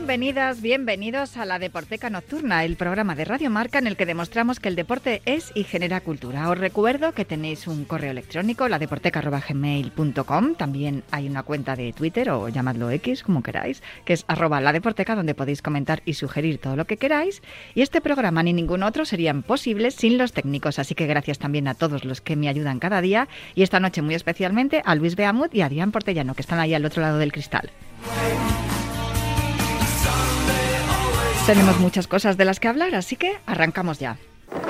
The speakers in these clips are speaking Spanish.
Bienvenidas, bienvenidos a la Deporteca Nocturna, el programa de Radio Marca en el que demostramos que el deporte es y genera cultura. Os recuerdo que tenéis un correo electrónico, ladeporteca.gmail.com, también hay una cuenta de Twitter o llamadlo X, como queráis, que es arroba deporteca, donde podéis comentar y sugerir todo lo que queráis. Y este programa ni ningún otro serían posibles sin los técnicos, así que gracias también a todos los que me ayudan cada día y esta noche muy especialmente a Luis Beamut y a Adrián Portellano, que están ahí al otro lado del cristal. Tenemos muchas cosas de las que hablar, así que arrancamos ya. No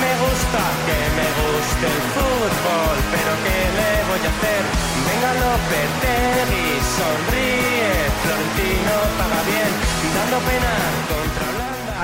me gusta que me guste el fútbol, pero ¿qué le voy a hacer? Venga Lopetegui, sonríe, Florentino paga bien, dando pena.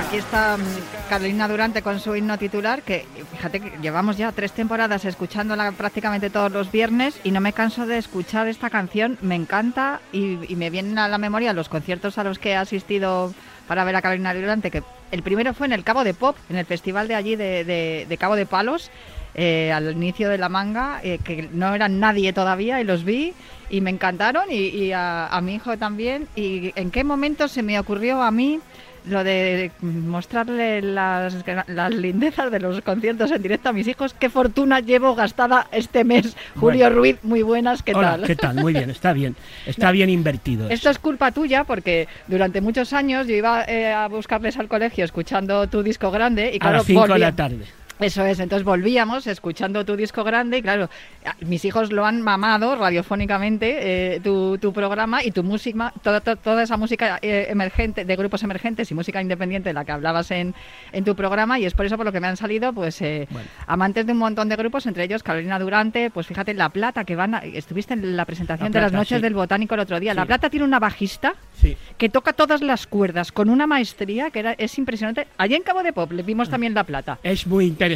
Aquí está mm, Carolina Durante con su himno titular, que fíjate que llevamos ya tres temporadas escuchándola prácticamente todos los viernes y no me canso de escuchar esta canción, me encanta y, me vienen a la memoria los conciertos a los que he asistido para ver a Carolina Durante, que el primero fue en el Cabo de Pop, en el festival de allí de, Cabo de Palos, eh, al inicio de la manga, eh, que no eran nadie todavía y los vi y me encantaron y, y a, a mi hijo también. ¿Y en qué momento se me ocurrió a mí lo de mostrarle las, las lindezas de los conciertos en directo a mis hijos? ¿Qué fortuna llevo gastada este mes? Julio Bueno. Ruiz, muy buenas, ¿qué Hola, tal? ¿qué tal? Muy bien, está bien. Está bien invertido. Esto es culpa tuya porque durante muchos años yo iba eh, a buscarles al colegio escuchando tu disco grande y a claro, las 5 de la tarde. Eso es, entonces volvíamos escuchando tu disco grande y claro, mis hijos lo han mamado radiofónicamente, eh, tu, tu programa y tu música, toda, to- toda esa música eh, emergente, de grupos emergentes y música independiente de la que hablabas en, en tu programa y es por eso por lo que me han salido pues eh, Bueno. amantes de un montón de grupos, entre ellos Carolina Durante, pues fíjate, La Plata, que van a- estuviste en la presentación La de las noches sí. del Botánico el otro día. La. Plata tiene una bajista Sí. que toca todas las cuerdas con una maestría que era, es impresionante. Allí en Cabo de Pop le vimos también La Plata. Es muy interesante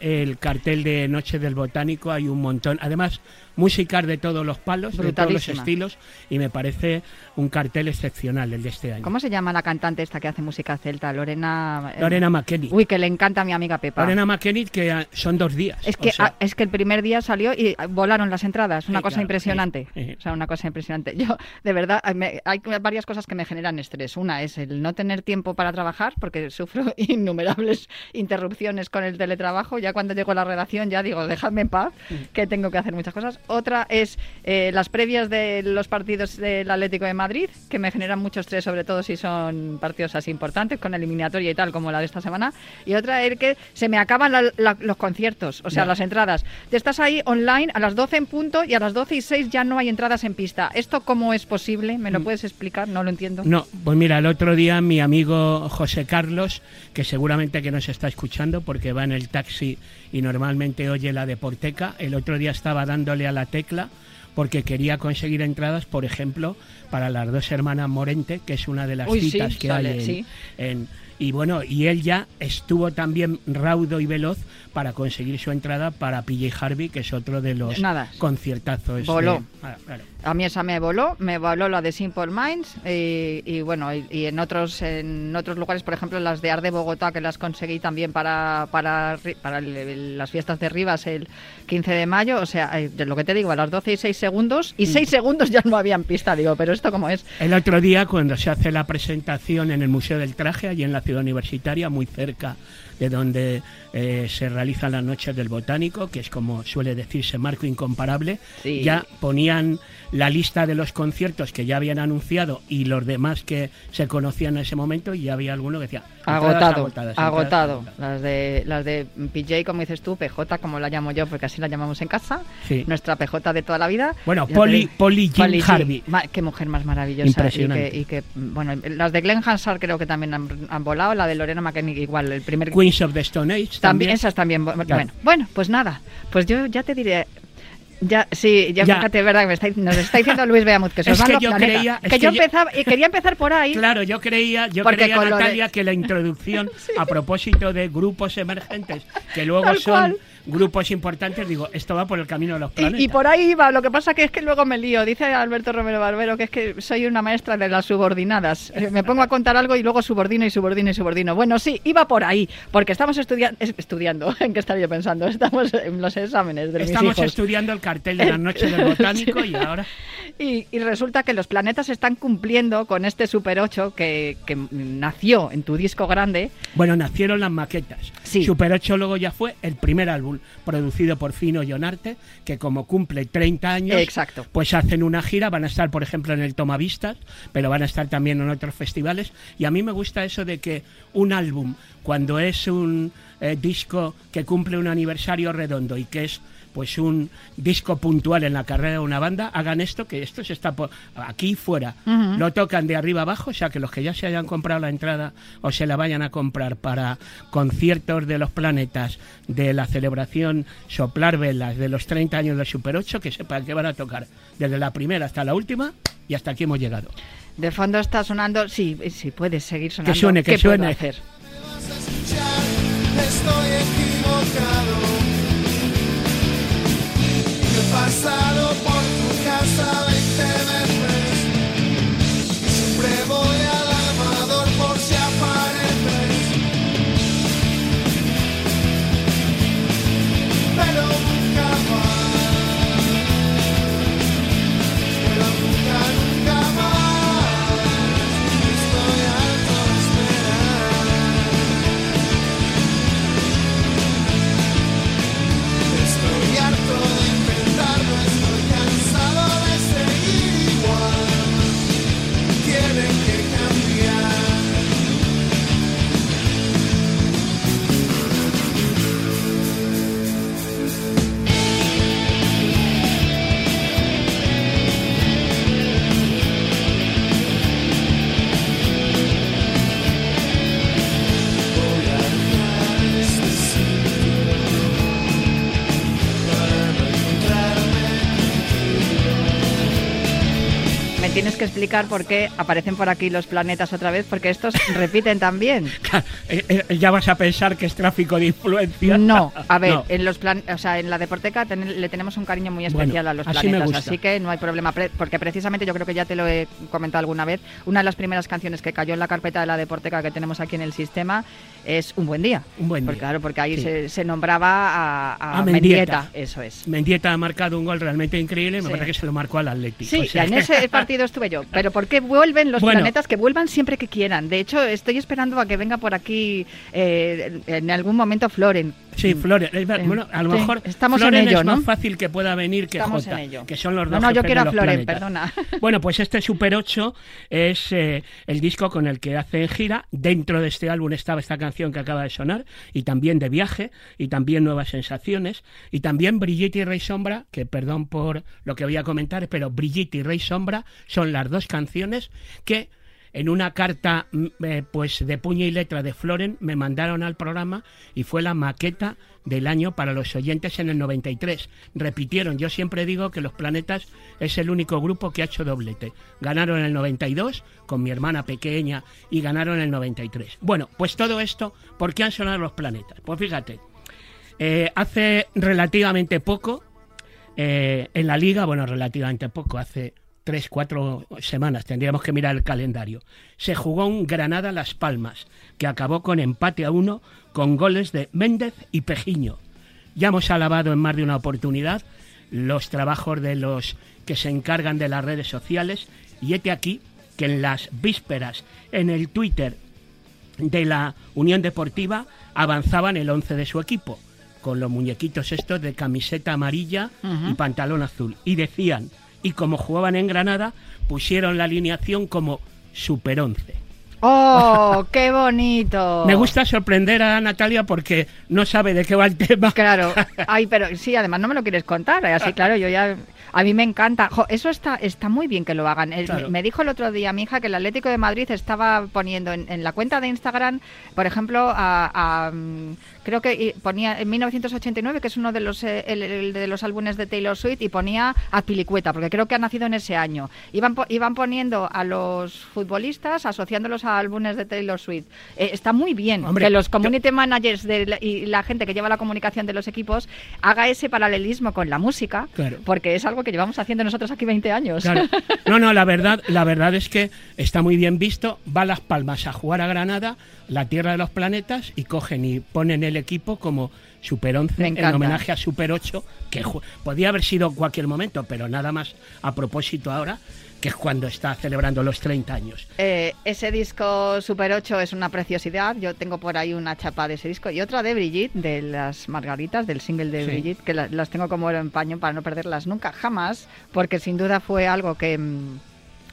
el cartel de Noche del Botánico, hay un montón. Además, músicas de todos los palos, de todos los estilos, y me parece un cartel excepcional el de este año. ¿Cómo se llama la cantante esta que hace música celta? Lorena. eh, Lorena McKennitt. Uy, que le encanta a mi amiga Pepa. Lorena McKennitt, que ah, son dos días. Es o que, sea, ah, es que el primer día salió y ah, volaron las entradas, una Sí, cosa claro, impresionante. sí, sí. O sea, una cosa impresionante. Yo, de verdad, me- hay varias cosas que me generan estrés. Una es el no tener tiempo para trabajar, porque sufro innumerables interrupciones con el teletrabajo. Ya cuando llego a la redacción ya digo, dejadme en paz, Mm. que tengo que hacer muchas cosas. Otra es eh, las previas de los partidos del Atlético de Madrid, que me generan mucho estrés, sobre todo si son partidos así importantes, con eliminatoria y tal, como la de esta semana. Y otra es que se me acaban la- la- los conciertos, o sea, Ya. las entradas. Te estás ahí online a las 12 en punto y a las 12 y 6 ya no hay entradas en pista. ¿Esto cómo es posible? ¿Me lo puedes explicar? No lo entiendo. Mm. No, pues mira, el otro día mi amigo José Carlos, que seguramente que nos está escuchando porque va en el taxi y normalmente oye la deporteca, el otro día estaba dándole a la tecla porque quería conseguir entradas, por ejemplo, para las dos hermanas Morente, que es una de las Uy, sí, citas que sale, hay en, sí. en- y bueno, y él ya estuvo también raudo y veloz para conseguir su entrada para PJ Harvey, que es otro de los Nada. conciertazos. de- Voló. Ah, claro. A mí esa me voló, me voló la de Simple Minds y, y bueno, y, y en otros en otros lugares, por ejemplo, las de Ar de Bogotá, que las conseguí también para, para, para el- las fiestas de Rivas el 15 de mayo, o sea, eh, de lo que te digo, a las 12 y 6 segundos, y 6 segundos ya no habían pista, digo, pero esto cómo es. El otro día, cuando se hace la presentación en el Museo del Traje, allí en la ciudad universitaria, muy cerca de donde eh, se realizan las noches del botánico, que es como suele decirse marco incomparable, Sí. ya ponían la lista de los conciertos que ya habían anunciado y los demás que se conocían en ese momento y ya había alguno que decía Agotado, agotadas, agotado. Las de las de PJ, como dices tú, PJ, como la llamo yo, porque así la llamamos en casa. Sí. Nuestra PJ de toda la vida. Bueno, Polly-. Polly Jean. Harvey. Qué mujer más maravillosa. Impresionante. Y que, y que, bueno, las de Glenn Hansard creo que también han, han volado. La de Lorena McKennitt igual. El primer Queens of the Stone Age también, también. esas también. bu- Bueno, bueno, pues nada. Pues yo ya te diré. Ya, sí, ya, Ya. fíjate, es verdad, que me está- nos está diciendo Luis Beamut que se Es que los yo planetas. creía- es que que yo yo- empezaba, y quería empezar por ahí. Claro, yo creía, yo Porque creía de- Natalia, que la introducción a propósito de grupos emergentes, que luego Tal son cual. Grupos importantes, digo, esto va por el camino de los planetas. Y, y por ahí iba, lo que pasa que es que luego me lío. Dice Alberto Romero Barbero que es que soy una maestra de las subordinadas. Eh, Me pongo a contar algo y luego subordino y subordino y subordino. Bueno, sí, iba por ahí, porque estamos estudia- es- estudiando. ¿En qué estaba yo pensando? Estamos en los exámenes de mis Estamos hijos. estudiando el cartel de la noche del botánico y ahora Y, y resulta que los planetas están cumpliendo con este Super 8 que, que nació en tu disco grande. Bueno, nacieron las maquetas. Sí. Super 8 luego ya fue el primer álbum producido por Fino Jonarte, que como cumple 30 años, Exacto. pues hacen una gira, van a estar por ejemplo en el Tomavistas, pero van a estar también en otros festivales. Y a mí me gusta eso de que un álbum, cuando es un eh, disco que cumple un aniversario redondo y que es pues un disco puntual en la carrera de una banda, hagan esto, que esto se está por aquí y fuera. Ujú. Lo tocan de arriba abajo, o sea que los que ya se hayan comprado la entrada o se la vayan a comprar para conciertos de los planetas, de la celebración Soplar Velas de los 30 años de Super 8, que sepan que van a tocar desde la primera hasta la última y hasta aquí hemos llegado. De fondo está sonando. Sí, sí, puedes seguir sonando. suene, que ¿Qué puedo suene. hacer? Estoy equivocado. Pasado explicar por qué aparecen por aquí los planetas otra vez, porque estos repiten también. Eh, eh, ya vas a pensar que es tráfico de influencia. No, a ver, No. en los plan, o sea, en la Deporteca ten- le tenemos un cariño muy Bueno, especial a los así planetas, así que no hay problema, porque precisamente yo creo que ya te lo he comentado alguna vez, una de las primeras canciones que cayó en la carpeta de la Deporteca que tenemos aquí en el sistema es Un buen día. Un buen Porque, día. claro, porque ahí Sí. se, se nombraba a, a A Mendieta. Mendieta. eso es. Mendieta ha marcado un gol realmente increíble, me Sí. parece que se lo marcó al Atlético. Sí, o sea en ese partido estuve yo. Pero ¿por qué vuelven los Bueno. planetas? Que vuelvan siempre que quieran. De hecho, estoy esperando a que venga por aquí eh, en algún momento Floren. Sí, Flores. es ver- Eh, bueno, a lo sí, mejor estamos Floren en ello, es ¿no? más fácil que pueda venir que Estamos Jota, en ello. que son los No, dos no, yo jefes quiero a Floren, perdona. Bueno, pues este Super 8 es eh, el disco con el que hacen gira. Dentro de este álbum estaba esta canción que acaba de sonar, y también de viaje, y también nuevas sensaciones, y también Brigitte y Rey Sombra, que perdón por lo que voy a comentar, pero Brigitte y Rey Sombra son las dos canciones que en una carta mm, eh, pues de puño y letra de Floren me mandaron al programa y fue la maqueta del año para los oyentes en el 93. Repitieron, yo siempre digo que Los Planetas es el único grupo que ha hecho doblete. Ganaron el 92 con mi hermana pequeña y ganaron el 93. Bueno, pues todo esto, ¿por qué han sonado Los Planetas? Pues fíjate, eh, hace relativamente poco eh, en la liga, bueno, relativamente poco, hace tres, cuatro semanas, tendríamos que mirar el calendario, se jugó un Granada Las Palmas, que acabó con empate a uno con goles de Méndez y Pejiño. Ya hemos alabado en más de una oportunidad los trabajos de los que se encargan de las redes sociales y este aquí que en las vísperas en el Twitter de la Unión Deportiva avanzaban el 11 de su equipo, con los muñequitos estos de camiseta amarilla y pantalón azul. Y decían, y como jugaban en Granada, pusieron la alineación como Super 11. ¡Oh, qué bonito! Me gusta sorprender a Natalia porque no sabe de qué va el tema. Claro, ay, pero sí, además no me lo quieres contar, así claro, yo ya, a mí me encanta, Jo, eso está, está muy bien que lo hagan. El- Claro. Me dijo el otro día mi hija que el Atlético de Madrid estaba poniendo en, en la cuenta de Instagram, por ejemplo, a, a, creo que ponía en 1989, que es uno de los eh, el- el de los álbumes de Taylor Swift, y ponía a Pilicueta, porque creo que ha nacido en ese año. Iban, po- iban poniendo a los futbolistas, asociándolos a álbumes de Taylor Swift. Eh, está muy bien Hombre, que los yo- community managers de la- y la gente que lleva la comunicación de los equipos haga ese paralelismo con la música, Claro. porque es algo que llevamos haciendo nosotros aquí 20 años. Claro. No, no, la verdad, la verdad es que está muy bien visto. Va a Las Palmas a jugar a Granada, la Tierra de los Planetas, y cogen y ponen el equipo como Super 11 Me en homenaje a Super 8, que podía haber sido en cualquier momento, pero nada más a propósito ahora, que es cuando está celebrando los 30 años. Eh, ese disco Super 8 es una preciosidad. Yo tengo por ahí una chapa de ese disco y otra de Brigitte, de las Margaritas, del single de Sí. Brigitte, que la- las tengo como oro en paño para no perderlas nunca, jamás, porque sin duda fue algo que. mm,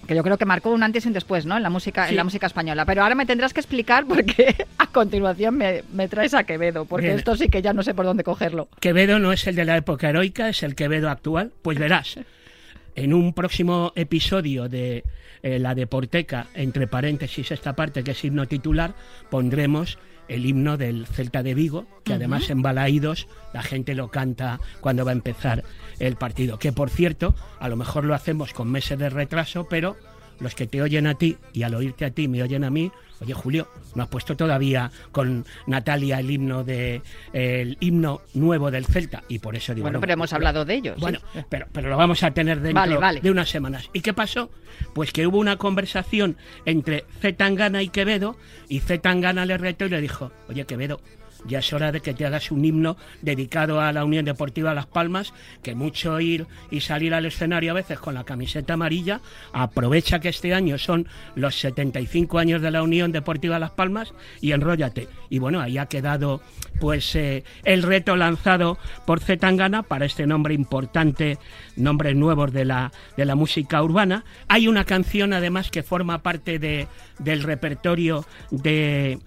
que yo creo que marcó un antes y un después, ¿no? En la música, Sí. en la música española. Pero ahora me tendrás que explicar porque a continuación me, me traes a Quevedo, porque Bien. esto sí que ya no sé por dónde cogerlo. Quevedo no es el de la época heroica, es el Quevedo actual. Pues verás, en un próximo episodio de eh, la Deporteca, entre paréntesis esta parte que es himno titular, pondremos el himno del Celta de Vigo, que además en Balaídos la gente lo canta cuando va a empezar el partido. Que por cierto, a lo mejor lo hacemos con meses de retraso, pero los que te oyen a ti y al oírte a ti me oyen a mí, oye Julio, no has puesto todavía con Natalia el himno de el himno nuevo del Celta y por eso digo Bueno, no, pero hemos hablado de ellos. Bueno, sí. pero, pero lo vamos a tener dentro Vale, vale. de unas semanas. ¿Y qué pasó? Pues que hubo una conversación entre Z Tangana y Quevedo y Z Tangana le retó y le dijo, oye Quevedo, ya es hora de que te hagas un himno dedicado a la Unión Deportiva Las Palmas, que mucho ir y salir al escenario a veces con la camiseta amarilla, aprovecha que este año son los 75 años de la Unión Deportiva Las Palmas y enróllate. Y bueno, ahí ha quedado pues eh, el reto lanzado por Zetangana para este nombre importante, nombres nuevos de la, de la música urbana. Hay una canción además que forma parte de, del repertorio de,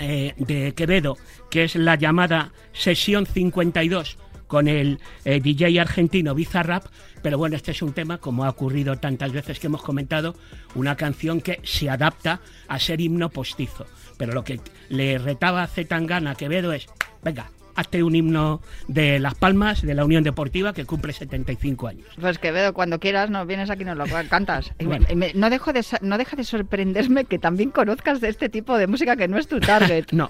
eh, de Quevedo, que es la llamada Sesión 52 con el eh, DJ argentino Bizarrap, pero bueno, este es un tema, como ha ocurrido tantas veces que hemos comentado, una canción que se adapta a ser himno postizo. Pero lo que le retaba a Zetangana a Quevedo es, venga, hazte un himno de Las Palmas, de la Unión Deportiva, que cumple 75 años. Pues Quevedo, cuando quieras, nos vienes aquí y nos lo cantas. Me- me- no, dejo de, no deja de sorprenderme que también conozcas de este tipo de música que no es tu target. No,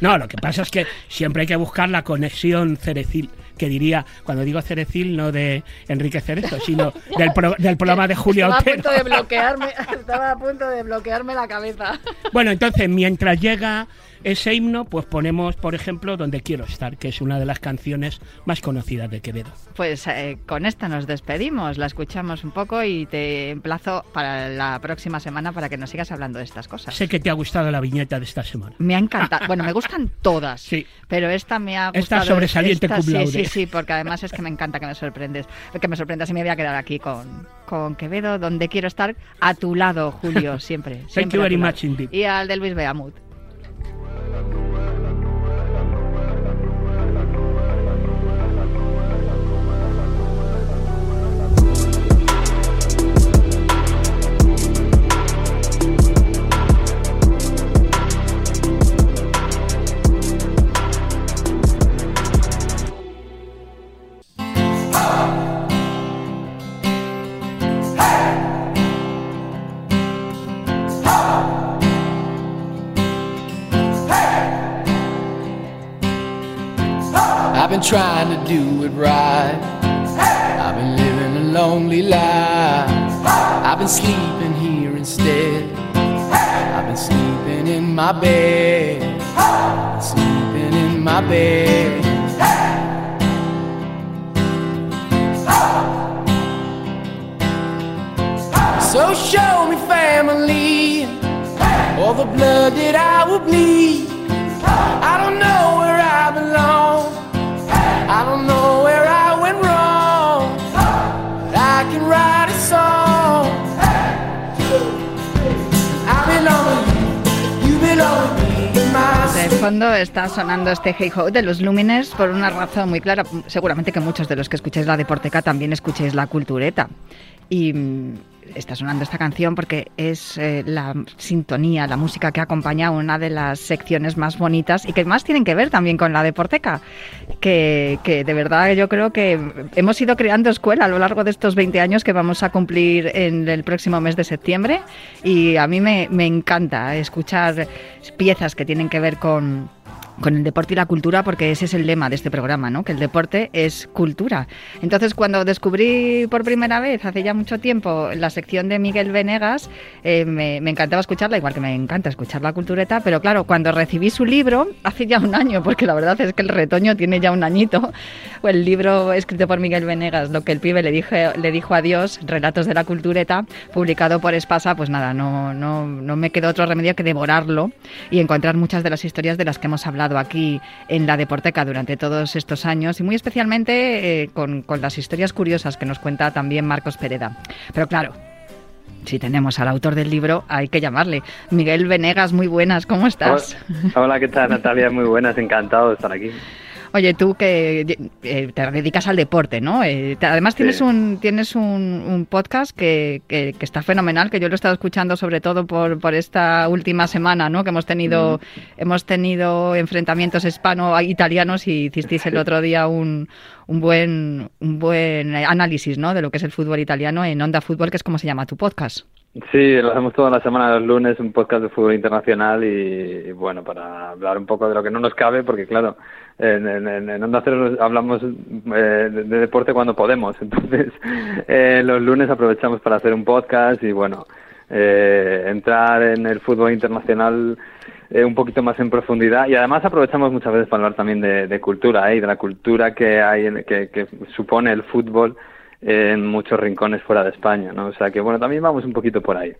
no, lo que pasa es que siempre hay que buscar la conexión cerecil, que diría, cuando digo cerecil, no de Enrique Cerezo, sino del, pro- del programa de Julio estaba a punto de bloquearme, estaba a punto de bloquearme la cabeza. Bueno, entonces, mientras llega ese himno, pues ponemos, por ejemplo, Donde quiero estar, que es una de las canciones más conocidas de Quevedo. Pues eh, con esta nos despedimos, la escuchamos un poco y te emplazo para la próxima semana para que nos sigas hablando de estas cosas. Sé que te ha gustado la viñeta de esta semana. Me ha encantado. Bueno, me gustan todas. Sí. Pero esta me ha Esta sobresaliente Esta cum sí, laude. sí, sí, porque además es que me encanta que me sorprendes. Que me sorprendas y me voy a quedar aquí con, con Quevedo, donde quiero estar a tu lado, Julio, siempre. siempre you a very much indeed. Y al de Luis Beamut. Do it right. I've been living a lonely life. I've been sleeping here instead. I've been sleeping in my bed. Sleeping in my bed. Está sonando este Hey Ho de los Lúmenes por una razón muy clara. Seguramente que muchos de los que escucháis la Deporteca también escuchéis la Cultureta. Y mm, está sonando esta canción porque es eh, la sintonía, la música que acompaña una de las secciones más bonitas y que más tienen que ver también con la Deporteca. Que, que de verdad yo creo que hemos ido creando escuela a lo largo de estos 20 años que vamos a cumplir en el próximo mes de septiembre. Y a mí me, me encanta escuchar piezas que tienen que ver con con el deporte y la cultura, porque ese es el lema de este programa, ¿no? Que el deporte es cultura. Entonces, cuando descubrí por primera vez, hace ya mucho tiempo, la sección de Miguel Venegas, eh, me, me, encantaba escucharla, igual que me encanta escuchar la cultureta, pero claro, cuando recibí su libro, hace ya un año, porque la verdad es que el retoño tiene ya un añito, el libro escrito por Miguel Venegas, lo que el pibe le, dije, le dijo a Dios, Relatos de la Cultureta, publicado por Espasa, pues nada, no, no, no me quedó otro remedio que devorarlo y encontrar muchas de las historias de las que hemos hablado aquí en la Deporteca durante todos estos años y muy especialmente eh, con, con las historias curiosas que nos cuenta también Marcos Pereda. Pero claro, si tenemos al autor del libro, hay que llamarle. Miguel Venegas, muy buenas, ¿cómo estás? Hola, ¿qué tal Natalia? Muy buenas, encantado de estar aquí. Oye, tú que eh, te dedicas al deporte, ¿no? Eh, te, además tienes Sí. un tienes un, un podcast que, que, que está fenomenal, que yo lo he estado escuchando sobre todo por, por esta última semana, ¿no? Que hemos tenido hemos tenido enfrentamientos hispano-italianos y hicisteis el otro día un, un buen un buen análisis, ¿no? De lo que es el fútbol italiano en Onda Fútbol, que es como se llama tu podcast. Sí, lo hacemos toda la semana los lunes, un podcast de fútbol internacional y, y bueno, para hablar un poco de lo que no nos cabe, porque claro, en, en, en Onda Cero hablamos eh, de, de deporte cuando podemos, entonces eh, los lunes aprovechamos para hacer un podcast y bueno, eh, entrar en el fútbol internacional eh, un poquito más en profundidad y además aprovechamos muchas veces para hablar también de, de cultura ¿eh? y de la cultura que hay que, que supone el fútbol en muchos rincones fuera de España, ¿no? O sea que bueno, también vamos un poquito por ahí.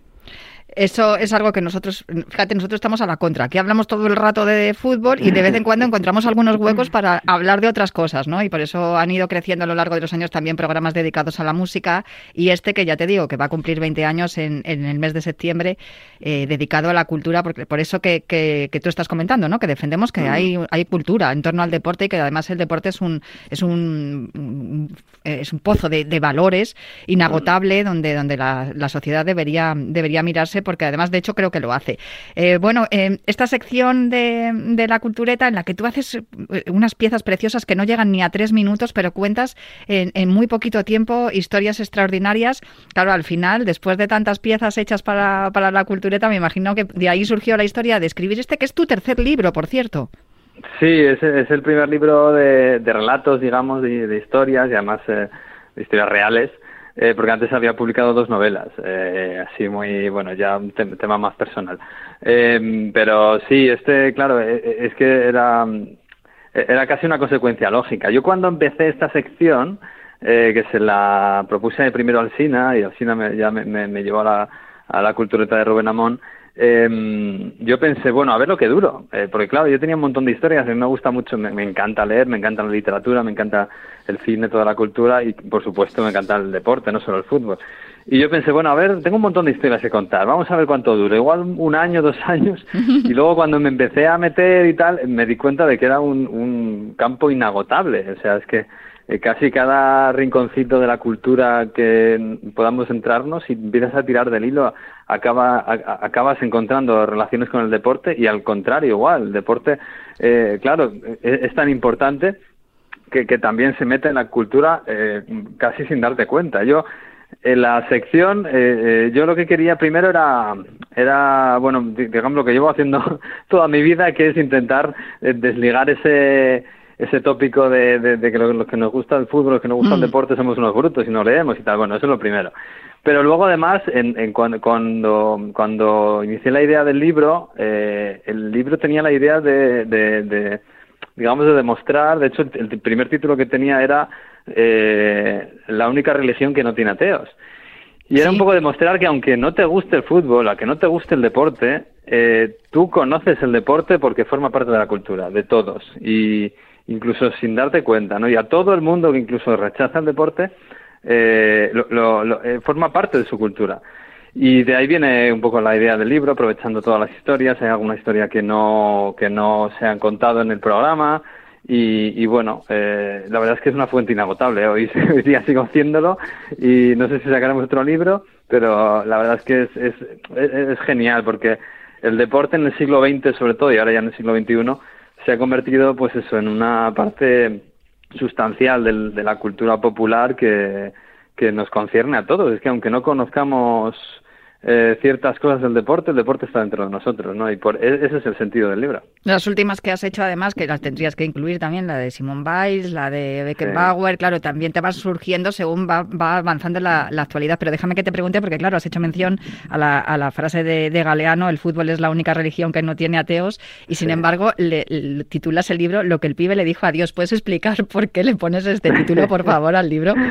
Eso es algo que nosotros, fíjate, nosotros estamos a la contra. Aquí hablamos todo el rato de fútbol y de vez en cuando encontramos algunos huecos para hablar de otras cosas, ¿no? Y por eso han ido creciendo a lo largo de los años también programas dedicados a la música y este que ya te digo que va a cumplir 20 años en, en el mes de septiembre eh, dedicado a la cultura, porque por eso que, que, que tú estás comentando, ¿no? Que defendemos que hay, hay cultura en torno al deporte y que además el deporte es un es un, es un pozo de, de valores inagotable donde donde la, la sociedad debería debería mirarse porque además de hecho creo que lo hace. Eh, bueno, eh, esta sección de, de la cultureta en la que tú haces eh, unas piezas preciosas que no llegan ni a tres minutos, pero cuentas en, en muy poquito tiempo historias extraordinarias. Claro, al final, después de tantas piezas hechas para, para la cultureta, me imagino que de ahí surgió la historia de escribir este, que es tu tercer libro, por cierto. Sí, es, el primer libro de, de relatos, digamos, de, de historias y además eh, de historias reales, eh, porque antes había publicado dos novelas, eh, así muy, bueno, ya un te- tema más personal. Eh, pero sí, este, claro, eh, eh, es que era, era casi una consecuencia lógica. Yo cuando empecé esta sección, eh, que se la propuse primero al Sina, y al Sina me, ya me, me, llevó a la, a cultureta de Rubén Amón, eh, yo pensé, bueno, a ver lo que duro, eh, porque claro, yo tenía un montón de historias, a mí me gusta mucho, me, me encanta leer, me encanta la literatura, me encanta el cine, toda la cultura y por supuesto me encanta el deporte, no solo el fútbol. Y yo pensé, bueno, a ver, tengo un montón de historias que contar, vamos a ver cuánto dura, igual un año, dos años, y luego cuando me empecé a meter y tal, me di cuenta de que era un, un campo inagotable, o sea, es que eh, casi cada rinconcito de la cultura que podamos entrarnos, si empiezas a tirar del hilo, acaba, a- a- acabas encontrando relaciones con el deporte y al contrario, igual, el deporte, eh, claro, es, es tan importante que, que también se mete en la cultura eh, casi sin darte cuenta. Yo, en la sección, eh, eh, yo lo que quería primero era, era bueno, di- digamos lo que llevo haciendo toda mi vida, que es intentar eh, desligar ese ese tópico de, de, de que lo- los que nos gusta el fútbol, los que nos gusta el Mm. deporte somos unos brutos y no leemos y tal. Bueno, eso es lo primero. Pero luego además, en, en cuando, cuando, cuando inicié la idea del libro, eh, el libro tenía la idea de, de, de, digamos, de demostrar, de hecho el, el primer título que tenía era eh, La única religión que no tiene ateos. Y era Sí. un poco demostrar que aunque no te guste el fútbol, a que no te guste el deporte, eh, tú conoces el deporte porque forma parte de la cultura, de todos. Y incluso sin darte cuenta, ¿no? Y a todo el mundo que incluso rechaza el deporte, eh, lo, lo- lo- eh, forma parte de su cultura. Y de ahí viene un poco la idea del libro, aprovechando todas las historias. Hay alguna historia que no, que no se han contado en el programa. Y, bueno, eh, la verdad es que es una fuente inagotable. Hoy, hoy día sigo haciéndolo y no sé si sacaremos otro libro, pero la verdad es que es, es, es, es genial porque el deporte en el siglo XX, sobre todo, y ahora ya en el siglo XXI, se ha convertido, pues eso, en una parte sustancial del- de la cultura popular que, que nos concierne a todos. Es que aunque no conozcamos eh, ciertas cosas del deporte, el deporte está dentro de nosotros, ¿no? Y por, e- ese es el sentido del libro. Las últimas que has hecho, además, que las tendrías que incluir también, la de Simone Biles, la de Beckenbauer, claro, también te vas surgiendo según va, va avanzando la, la actualidad. Pero déjame que te pregunte, porque claro, has hecho mención a la, a la frase de, de Galeano, el fútbol es la única religión que no tiene ateos, y sin embargo le, le titulas el libro Lo que el pibe le dijo a Dios. ¿Puedes explicar por qué le pones este título, por favor, al libro?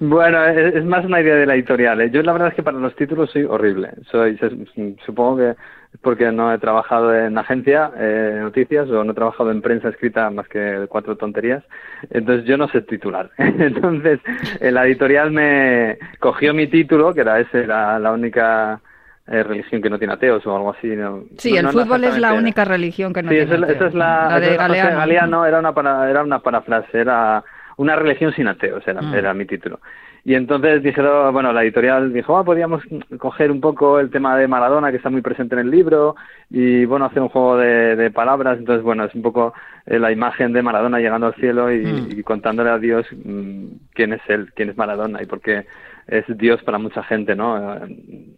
Bueno, es, es más una idea de la editorial. ¿eh? Yo la verdad es que para los títulos soy horrible. Soy, se- supongo que es porque no he trabajado en agencia eh, noticias o no he trabajado en prensa escrita más que cuatro tonterías. Entonces yo no sé titular. Entonces la editorial me cogió mi título, que era ese, la, la única eh, religión que no tiene ateos o algo así. ¿no? Sí, No- el no- fútbol es la única religión que no sí, tiene esa ateos. esa es la, La de. Galeano era una, para- era una parafrase, era una religión sin ateos, era, Mm. era mi título. Y entonces dijeron, bueno, la editorial dijo, ah, podríamos coger un poco el tema de Maradona, que está muy presente en el libro, y bueno, hacer un juego de, de palabras. Entonces, bueno, es un poco eh, la imagen de Maradona llegando al cielo y, Mm. y contándole a Dios mm, quién es él, quién es Maradona y por qué es Dios para mucha gente, ¿no? Eh,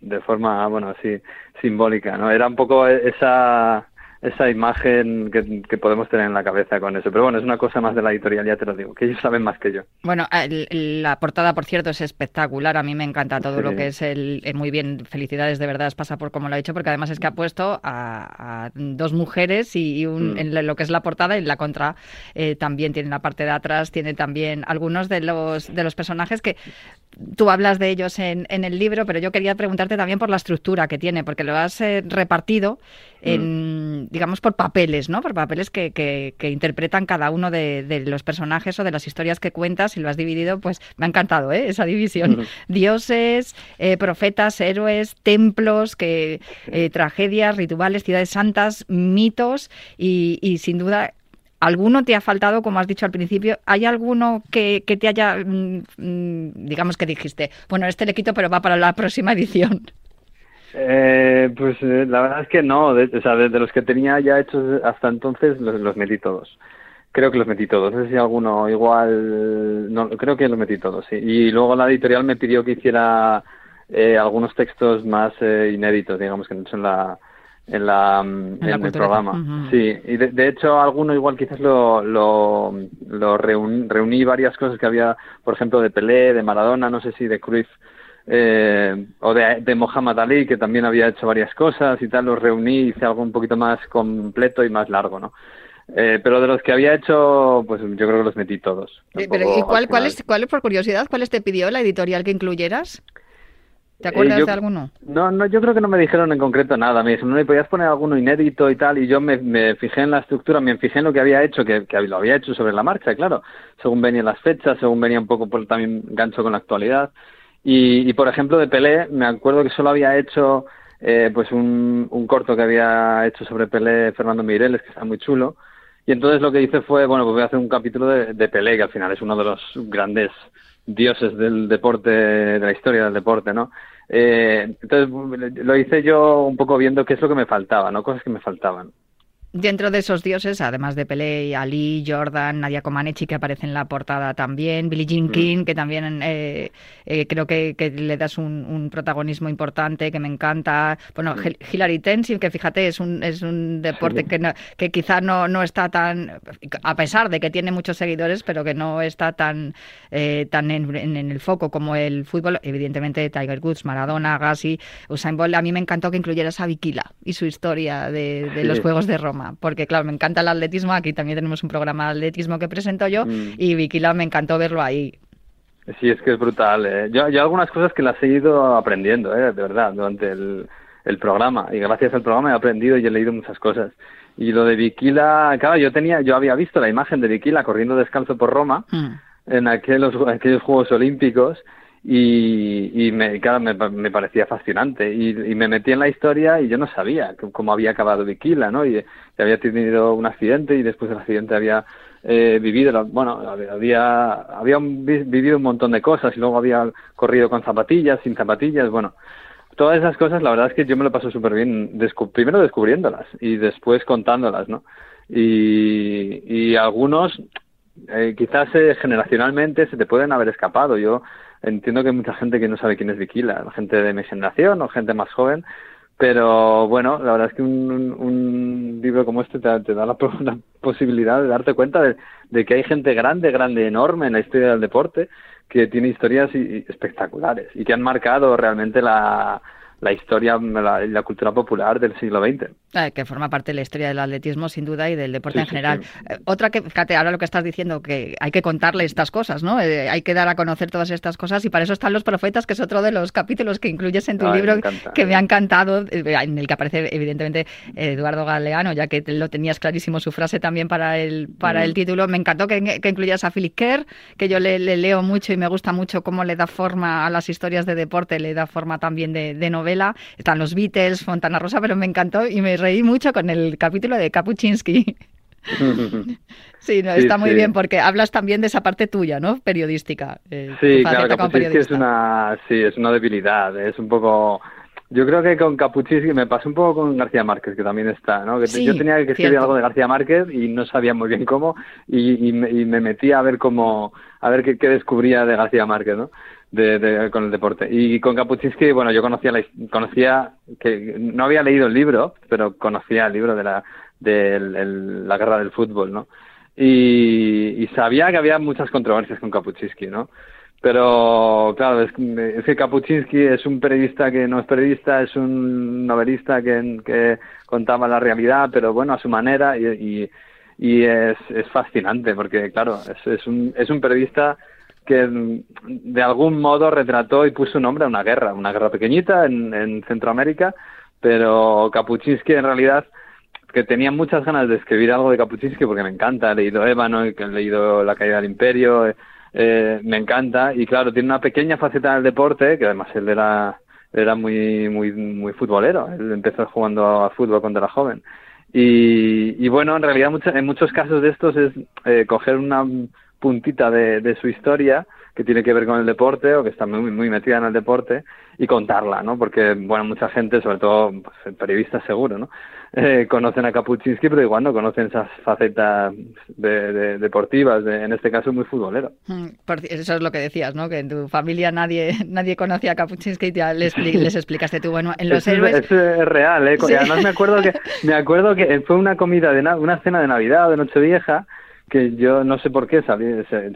De forma, bueno, así simbólica, ¿no? Era un poco esa esa imagen que, que podemos tener en la cabeza con eso. Pero bueno, es una cosa más de la editorial, ya te lo digo, que ellos saben más que yo. Bueno, el- el- la portada, por cierto, es espectacular. A mí me encanta todo Sí. lo que es el. eh, muy bien, felicidades de verdad, pasa por como lo ha hecho, porque además es que ha puesto a, a dos mujeres y, y un- Mm. en lo que es la portada y en la contra eh, también tiene la parte de atrás, tiene también algunos de los, de los personajes que tú hablas de ellos en, en el libro, pero yo quería preguntarte también por la estructura que tiene, porque lo has eh, repartido en, digamos, por papeles, ¿no? Por papeles que, que- que interpretan cada uno de, de los personajes o de las historias que cuentas y lo has dividido, pues me ha encantado, ¿eh? Esa división. Dioses, eh, profetas, héroes, templos, que, eh, tragedias, rituales, ciudades santas, mitos y, y sin duda ¿Alguno te ha faltado, como has dicho al principio? ¿Hay alguno que, que te haya, mm, mm, digamos que dijiste, bueno, este le quito, pero va para la próxima edición? Eh, pues eh, la verdad es que no, o sea, de, los que tenía ya hechos hasta entonces los, los metí todos. Creo que los metí todos. No sé si alguno igual, no, creo que los metí todos, sí. Y luego la editorial me pidió que hiciera eh, algunos textos más eh, inéditos, digamos, que no son la en la mm, En la en el programa. Sí, y de, de hecho alguno igual quizás lo lo, lo reun- reuní varias cosas que había, por ejemplo, de Pelé, de Maradona, no sé si de Cruyff eh, o de, de Mohamed Ali, que también había hecho varias cosas y tal, los reuní, hice algo un poquito más completo y más largo, ¿no? Eh, pero de los que había hecho, pues yo creo que los metí todos. Eh, Tampoco, pero, ¿Y cuál, cuál, es, cuál es, por curiosidad, cuáles te pidió la editorial que incluyeras? ¿Te acuerdas Eh, yo- de alguno? No, no, yo creo que no me dijeron en concreto nada. Me dijeron, no, ¿y podías poner alguno inédito y tal. Y yo me, me fijé en la estructura, me fijé en lo que había hecho, que, que lo había hecho sobre la marcha, claro. Según venían las fechas, según venía un poco por también gancho con la actualidad. Y, y por ejemplo, de Pelé, me acuerdo que solo había hecho eh, pues un, un corto que había hecho sobre Pelé Fernando Mireles, que está muy chulo. Y entonces lo que hice fue, bueno, pues voy a hacer un capítulo de, de Pelé, que al final es uno de los grandes dioses del deporte, de la historia del deporte, ¿no? Eh, entonces lo hice yo un poco viendo qué es lo que me faltaba, ¿no? Cosas que me faltaban. Dentro de esos dioses, además de Pelé, Ali, Jordan, Nadia Comaneci, que aparece en la portada también, Billie Jean Mm. King, que también eh, eh, creo que, que le das un, un protagonismo importante, que me encanta. Bueno, Hil- Hilary Tenzing, que fíjate, es un, es un deporte Mm. Sí. que, no- que quizá no, no está tan, a pesar de que tiene muchos seguidores, pero que no está tan, eh, tan en, en- en el foco como el fútbol. Evidentemente, Tiger Woods, Maradona, Gassi, Usain Bolt. A mí me encantó que incluyeras a Vikila y su historia de, de Sí. los Juegos de Roma, porque claro, me encanta el atletismo, aquí también tenemos un programa de atletismo que presento yo Mm. y Vikila me encantó verlo ahí. Sí, es que es brutal. eh. Yo, yo algunas cosas que las he ido aprendiendo, eh, de verdad, durante el, el programa. Y gracias al programa he aprendido y he leído muchas cosas. Y lo de Vikila, claro, yo tenía, yo había visto la imagen de Vikila corriendo descalzo por Roma Mm. en aquellos, aquellos Juegos Olímpicos y, y me, claro, me, parecía fascinante y, y me metí en la historia y yo no sabía cómo había acabado Viquila, ¿no? Y, había tenido un accidente y después del accidente había eh, vivido, bueno, había, había un- vi- vivido un montón de cosas y luego había corrido con zapatillas, sin zapatillas, bueno, todas esas cosas, la verdad es que yo me lo paso súper bien, descu- primero descubriéndolas y después contándolas, ¿no? Y, y algunos, eh, quizás eh, generacionalmente se te pueden haber escapado. Yo entiendo que hay mucha gente que no sabe quién es Viquila, gente de mi generación o gente más joven, pero bueno, la verdad es que un, libro como este te, te da la, po- la posibilidad de darte cuenta de, que hay gente grande, grande, enorme en la historia del deporte que tiene historias y- espectaculares y que han marcado realmente la, la historia, la, la cultura popular del siglo XX. Eh, que forma parte de la historia del atletismo, sin duda, y del deporte Sí, en general. sí. Eh, otra que, fíjate, ahora lo que estás diciendo, que hay que contarle estas cosas, ¿no? Eh, hay que dar a conocer todas estas cosas, y para eso están los profetas, que es otro de los capítulos que incluyes en tu Ay, me libro, encanta. que me ha encantado, eh, en el que aparece, evidentemente, eh, Eduardo Galeano, ya que lo tenías clarísimo su frase también para el, para Mm. el título. Me encantó que, que incluyas a Philip Kerr, que yo le, le leo mucho y me gusta mucho cómo le da forma a las historias de deporte, le da forma también de, de novela. Están los Beatles, Fontana Rosa, pero me encantó y me reí mucho con el capítulo de Kapuczynski. Sí, no, Sí, está muy sí. bien porque hablas también de esa parte tuya, ¿no? Periodística. eh, Sí, claro, Kapuczynski es una, sí, es una debilidad, es un poco... Yo creo que con Kapuczynski me pasó un poco con García Márquez, que también está, ¿no? Que Sí, yo tenía que escribir cierto. algo de García Márquez y no sabía muy bien cómo y, y, me, y me metí a ver cómo, a ver qué, qué descubría de García Márquez, ¿no? De, con el deporte. Y con Kapuczynski, bueno, yo conocía, la, conocía que no había leído el libro, pero conocía el libro de la, de la guerra del fútbol, ¿no? Y, y sabía que había muchas controversias con Kapuczynski, ¿no? Pero, claro, es, es que Kapuczynski es un periodista que no es periodista, es un novelista que, que contaba la realidad, pero bueno, a su manera, y, y, y es, es fascinante, porque, claro, es, es, un, es un periodista que mm, de algún modo retrató y puso nombre a una guerra, una guerra pequeñita en, en Centroamérica, pero Kapuczynski en realidad que tenía muchas ganas de escribir algo de Kapuczynski porque me encanta, he leído Ébano, he leído La caída del imperio, eh, eh, me encanta y claro, tiene una pequeña faceta del deporte, que además él era, era muy, muy, muy futbolero, él empezó jugando a fútbol cuando era joven. Y, y bueno, en realidad mucho- en muchos casos de estos es eh, coger una puntita de, de su historia que tiene que ver con el deporte o que está muy, muy metida en el deporte y contarla, ¿no? Porque, bueno, mucha gente, sobre todo pues, periodistas seguro, ¿no? Eh, conocen a Kapuczynski, pero igual no conocen esas facetas de, de- deportivas, de- en este caso muy futbolero. Mm, Eso es lo que decías, ¿no? Que en tu familia nadie nadie conocía a Kapuczynski y ya les, les explicaste tú. Bueno, en los es- héroes... es real, ¿eh? Sí. Además me acuerdo que me acuerdo que fue una comida de na- una cena de Navidad o de Nochevieja que yo no sé por qué salí,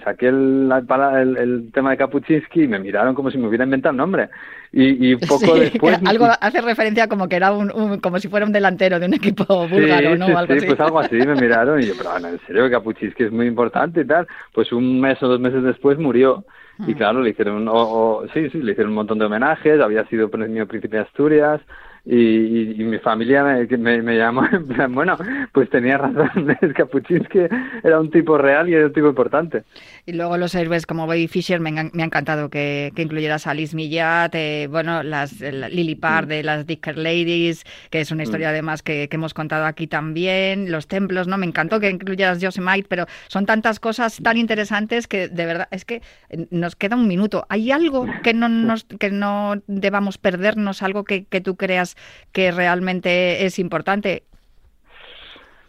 saqué el, el, el tema de Kapuczynski y me miraron como si me hubiera inventado el nombre. Y, y poco Sí, después... algo hace referencia como que era un, un- como si fuera un delantero de un equipo búlgaro, sí, ¿no? sí, algo sí, así. pues algo así me miraron y yo, pero bueno, en serio, Kapuczynski es muy importante y tal. Pues un mes o dos meses después murió. Y claro, le hicieron, o- o- sí, sí, le hicieron un montón de homenajes, había sido premio Príncipe de Asturias y, y- y mi familia me, me, me llamó en plan, bueno, pues tenía razón, es Kapuczynski era un tipo real y era un tipo importante. Y luego los héroes como Bobby Fischer, me, me ha encantado que, que incluyeras a Liz Millat, eh, bueno, las el- Lily Parr de las Dicker Ladies, que es una historia además que, que hemos contado aquí también, los templos, ¿no? Me encantó que incluyeras Yosemite, pero son tantas cosas tan interesantes que de verdad es que eh, nos queda un minuto. ¿Hay algo que no nos que no debamos perdernos, algo que, que tú creas que realmente es importante?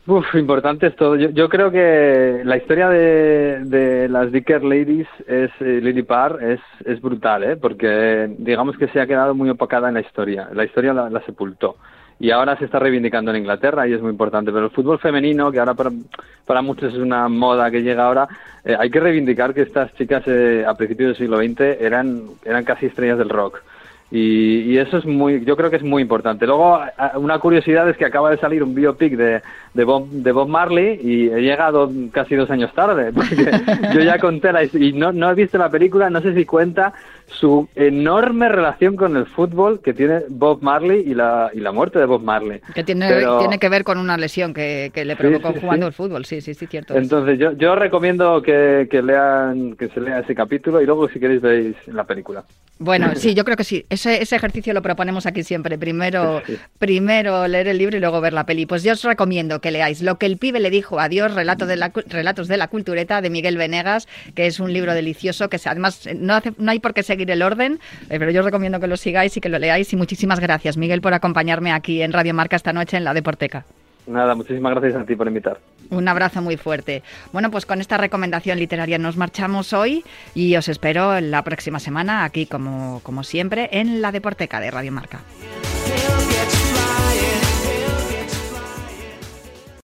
Uf, importante es todo. Yo, creo que la historia de, las Dicker Ladies es eh, Lily Parr es, es brutal, ¿eh? porque digamos que se ha quedado muy opacada en la historia. La historia la, la sepultó y ahora se está reivindicando en Inglaterra y es muy importante. Pero el fútbol femenino, que ahora para, para muchos es una moda que llega ahora, eh, hay que reivindicar que estas chicas eh, a principios del siglo XX eran, eran casi estrellas del rock. Y, y eso es muy, yo creo que es muy importante. Luego, una curiosidad es que acaba de salir un biopic de, de Bob, de Bob Marley y he llegado casi dos años tarde, porque yo ya conté la y no, no he visto la película, no sé si cuenta su enorme relación con el fútbol que tiene Bob Marley y la, y la muerte de Bob Marley. Que tiene, Pero- tiene que ver con una lesión que, que le Sí, provocó sí, jugando sí. al fútbol, sí, sí, sí, cierto. es. Entonces yo, yo recomiendo que, que lean, que se lea ese capítulo y luego si queréis veis la película. Bueno, sí, yo creo que sí. Ese, ese ejercicio lo proponemos aquí siempre. Primero, Sí. primero leer el libro y luego ver la peli. Pues yo os recomiendo que leáis Lo que el pibe le dijo a Dios, Relato de la, Relatos de la Cultureta, de Miguel Venegas, que es un libro delicioso, que además eh, no, hace, no hay por qué seguir el orden, eh, pero yo os recomiendo que lo sigáis y que lo leáis. Y muchísimas gracias, Miguel, por acompañarme aquí en Radio Marca esta noche en la Deporteca. Nada, muchísimas gracias a ti por invitar. Un abrazo muy fuerte. Bueno, pues con esta recomendación literaria nos marchamos hoy y os espero la próxima semana aquí, como, como siempre, en la Deporteca de Radio Marca.